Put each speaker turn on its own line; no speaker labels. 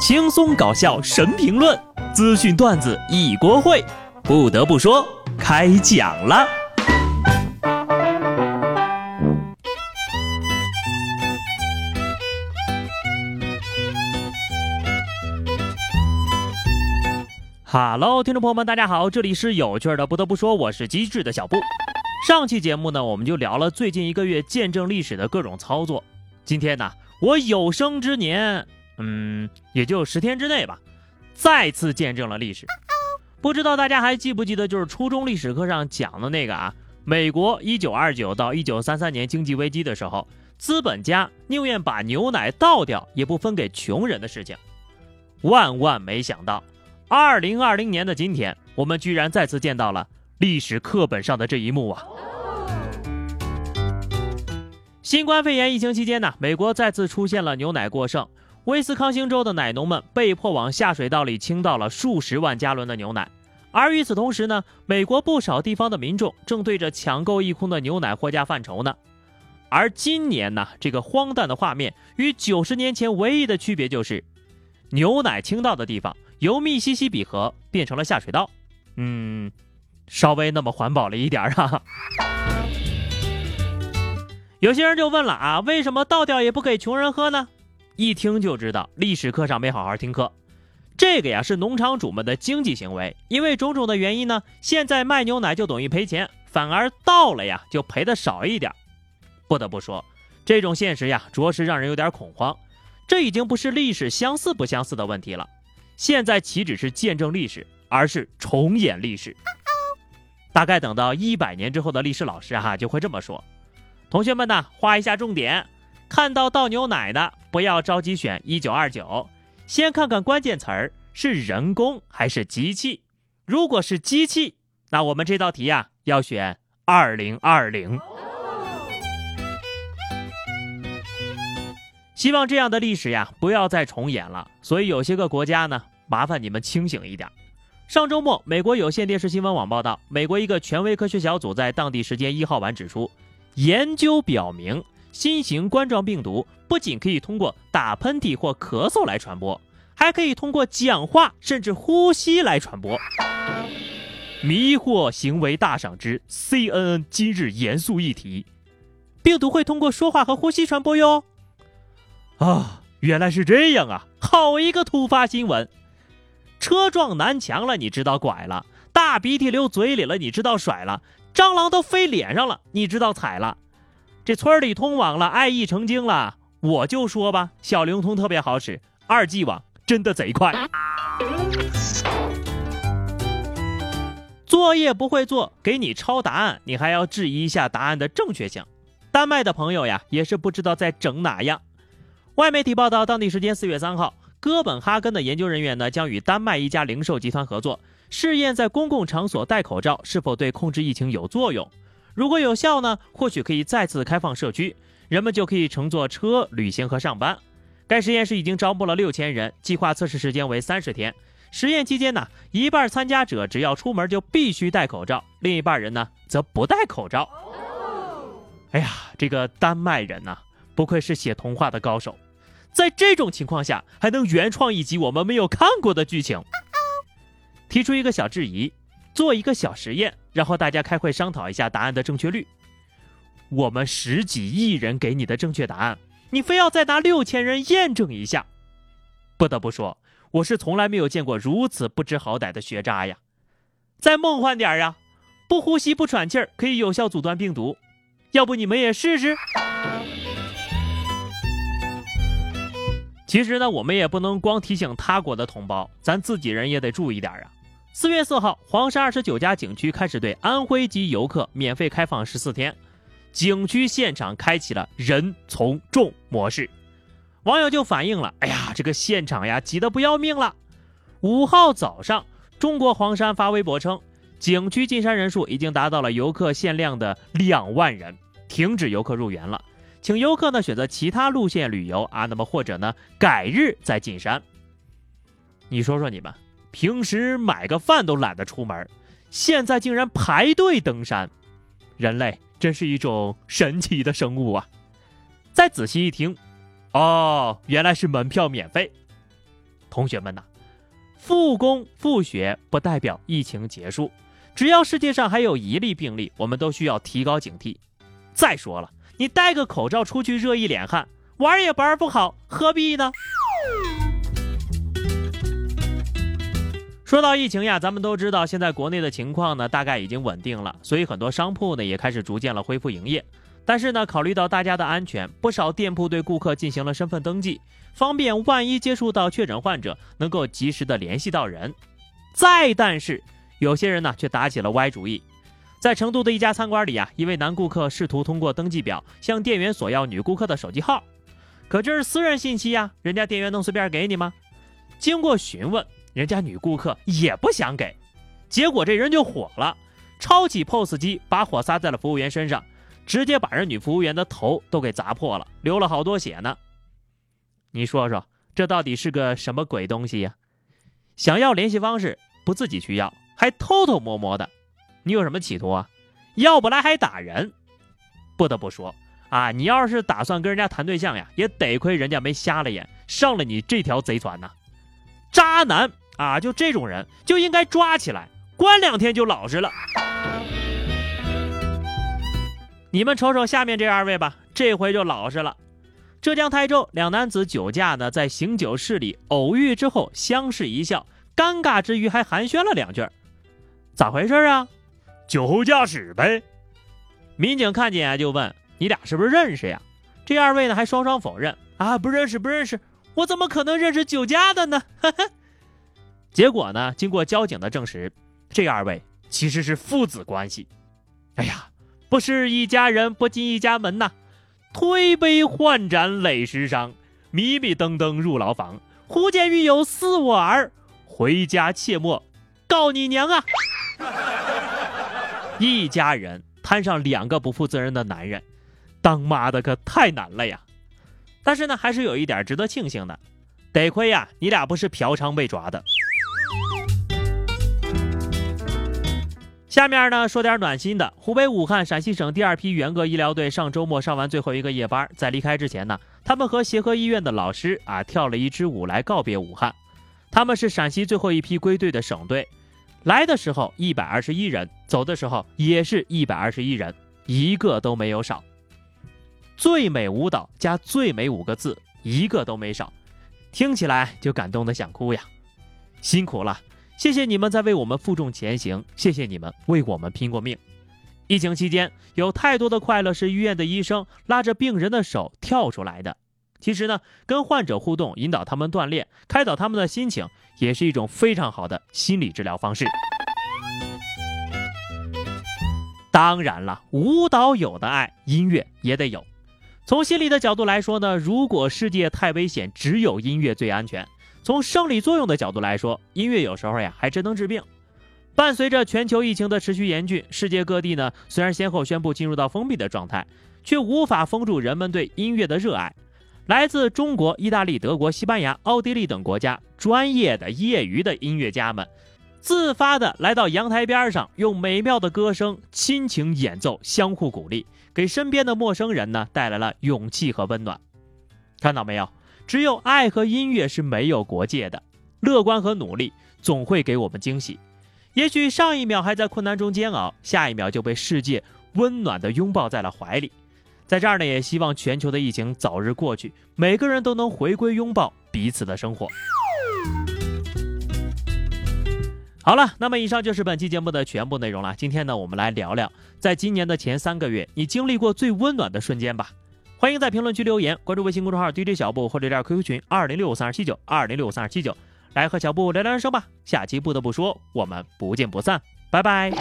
轻松搞笑神评论，资讯段子一锅烩。不得不说，开讲了。Hello，听众朋友们，大家好，这里是有趣的。不得不说，我是机智的小布。上期节目呢，我们就聊了最近一个月见证历史的各种操作。今天呢，我有生之年。嗯，也就十天之内吧，再次见证了历史。不知道大家还记不记得，就是初中历史课上讲的那个啊，美国一九二九到一九三三年经济危机的时候，资本家宁愿把牛奶倒掉，也不分给穷人的事情。万万没想到，二零二零年的今天，我们居然再次见到了历史课本上的这一幕啊！新冠肺炎疫情期间呢，美国再次出现了牛奶过剩。威斯康星州的奶农们被迫往下水道里倾倒了数十万加仑的牛奶，而与此同时呢，美国不少地方的民众正对着抢购一空的牛奶货架犯愁呢。而今年呢，这个荒诞的画面与九十年前唯一的区别就是，牛奶倾倒的地方由密西西比河变成了下水道，嗯，稍微那么环保了一点啊。有些人就问了啊，为什么倒掉也不给穷人喝呢？一听就知道历史课上没好好听课，这个呀是农场主们的经济行为，因为种种的原因呢，现在卖牛奶就等于赔钱，反而倒了呀就赔的少一点。不得不说，这种现实呀，着实让人有点恐慌。这已经不是历史相似不相似的问题了，现在岂止是见证历史，而是重演历史。大概等到一百年之后的历史老师哈就会这么说：同学们呢，画一下重点。看到倒牛奶的，不要着急选一九二九，先看看关键词儿是人工还是机器。如果是机器，那我们这道题呀要选二零二零。希望这样的历史呀不要再重演了。所以有些个国家呢，麻烦你们清醒一点。上周末，美国有线电视新闻网报道，美国一个权威科学小组在当地时间一号晚指出，研究表明。新型冠状病毒不仅可以通过打喷嚏或咳嗽来传播，还可以通过讲话甚至呼吸来传播。迷惑行为大赏之 CNN 今日严肃议题：病毒会通过说话和呼吸传播哟。啊，原来是这样啊！好一个突发新闻！车撞南墙了，你知道拐了；大鼻涕流嘴里了，你知道甩了；蟑螂都飞脸上了，你知道踩了。这村里通网了，爱意成精了。我就说吧，小灵通特别好使，二 G 网真的贼快。作业不会做，给你抄答案，你还要质疑一下答案的正确性。丹麦的朋友呀，也是不知道在整哪样。外媒体报道，当地时间四月三号，哥本哈根的研究人员呢，将与丹麦一家零售集团合作，试验在公共场所戴口罩是否对控制疫情有作用。如果有效呢，或许可以再次开放社区，人们就可以乘坐车旅行和上班。该实验室已经招募了六千人，计划测试时间为三十天。实验期间呢，一半参加者只要出门就必须戴口罩，另一半人呢则不戴口罩。哎呀，这个丹麦人呐，不愧是写童话的高手，在这种情况下还能原创一集我们没有看过的剧情。提出一个小质疑。做一个小实验，然后大家开会商讨一下答案的正确率。我们十几亿人给你的正确答案，你非要再拿六千人验证一下。不得不说，我是从来没有见过如此不知好歹的学渣呀！再梦幻点呀，不呼吸不喘气儿可以有效阻断病毒，要不你们也试试？其实呢，我们也不能光提醒他国的同胞，咱自己人也得注意点啊。四月四号，黄山二十九家景区开始对安徽籍游客免费开放十四天，景区现场开启了人从众模式，网友就反映了：“哎呀，这个现场呀挤得不要命了。”五号早上，中国黄山发微博称，景区进山人数已经达到了游客限量的两万人，停止游客入园了，请游客呢选择其他路线旅游啊，那么或者呢改日再进山。你说说你们。平时买个饭都懒得出门，现在竟然排队登山，人类真是一种神奇的生物啊！再仔细一听，哦，原来是门票免费。同学们呐，复工复学不代表疫情结束，只要世界上还有一例病例，我们都需要提高警惕。再说了，你戴个口罩出去热一脸汗，玩也玩不好，何必呢？说到疫情呀，咱们都知道现在国内的情况呢，大概已经稳定了，所以很多商铺呢也开始逐渐了恢复营业。但是呢，考虑到大家的安全，不少店铺对顾客进行了身份登记，方便万一接触到确诊患者，能够及时的联系到人。再但是，有些人呢却打起了歪主意。在成都的一家餐馆里啊，一位男顾客试图通过登记表向店员索要女顾客的手机号，可这是私人信息呀，人家店员能随便给你吗？经过询问。人家女顾客也不想给，结果这人就火了，抄起 POS 机，把火撒在了服务员身上，直接把人女服务员的头都给砸破了，流了好多血呢。你说说，这到底是个什么鬼东西呀？想要联系方式不自己去要，还偷偷摸摸的，你有什么企图啊？要不来还打人？不得不说啊，你要是打算跟人家谈对象呀，也得亏人家没瞎了眼，上了你这条贼船呢。渣男啊，就这种人就应该抓起来关两天就老实了。你们瞅瞅下面这二位吧，这回就老实了。浙江台州两男子酒驾呢，在醒酒室里偶遇之后相视一笑，尴尬之余还寒暄了两句。咋回事啊？
酒后驾驶呗。
民警看见啊，就问你俩是不是认识呀？这二位呢还双双否认啊，不认识，不认识。我怎么可能认识酒驾的呢？结果呢？经过交警的证实，这二位其实是父子关系。哎呀，不是一家人不进一家门呐！推杯换盏累十伤，迷迷瞪瞪入牢房。忽见狱友似我儿，回家切莫告你娘啊！一家人摊上两个不负责任的男人，当妈的可太难了呀！但是呢，还是有一点值得庆幸的，得亏呀，你俩不是嫖娼被抓的。下面呢，说点暖心的。湖北武汉陕西省第二批援鄂医疗队上周末上完最后一个夜班，在离开之前呢，他们和协和医院的老师啊跳了一支舞来告别武汉。他们是陕西最后一批归队的省队，来的时候一百二十一人，走的时候也是一百二十一人，一个都没有少。最美舞蹈加最美五个字，一个都没少，听起来就感动的想哭呀！辛苦了，谢谢你们在为我们负重前行，谢谢你们为我们拼过命。疫情期间，有太多的快乐是医院的医生拉着病人的手跳出来的。其实呢，跟患者互动，引导他们锻炼，开导他们的心情，也是一种非常好的心理治疗方式。当然了，舞蹈有的爱，音乐也得有。从心理的角度来说呢，如果世界太危险，只有音乐最安全。从生理作用的角度来说，音乐有时候呀还真能治病。伴随着全球疫情的持续严峻，世界各地呢虽然先后宣布进入到封闭的状态，却无法封住人们对音乐的热爱。来自中国、意大利、德国、西班牙、奥地利等国家专业的、业余的音乐家们，自发的来到阳台边上，用美妙的歌声亲情演奏，相互鼓励。给身边的陌生人呢带来了勇气和温暖，看到没有？只有爱和音乐是没有国界的，乐观和努力总会给我们惊喜。也许上一秒还在困难中煎熬，下一秒就被世界温暖的拥抱在了怀里。在这儿呢，也希望全球的疫情早日过去，每个人都能回归拥抱彼此的生活。好了，那么以上就是本期节目的全部内容了。今天呢，我们来聊聊，在今年的前三个月，你经历过最温暖的瞬间吧。欢迎在评论区留言，关注微信公众号 DJ 小布或者加 QQ 群二零六五三二七九二零六五三二七九，来和小布聊聊人生吧。下期不得不说，我们不见不散，拜拜。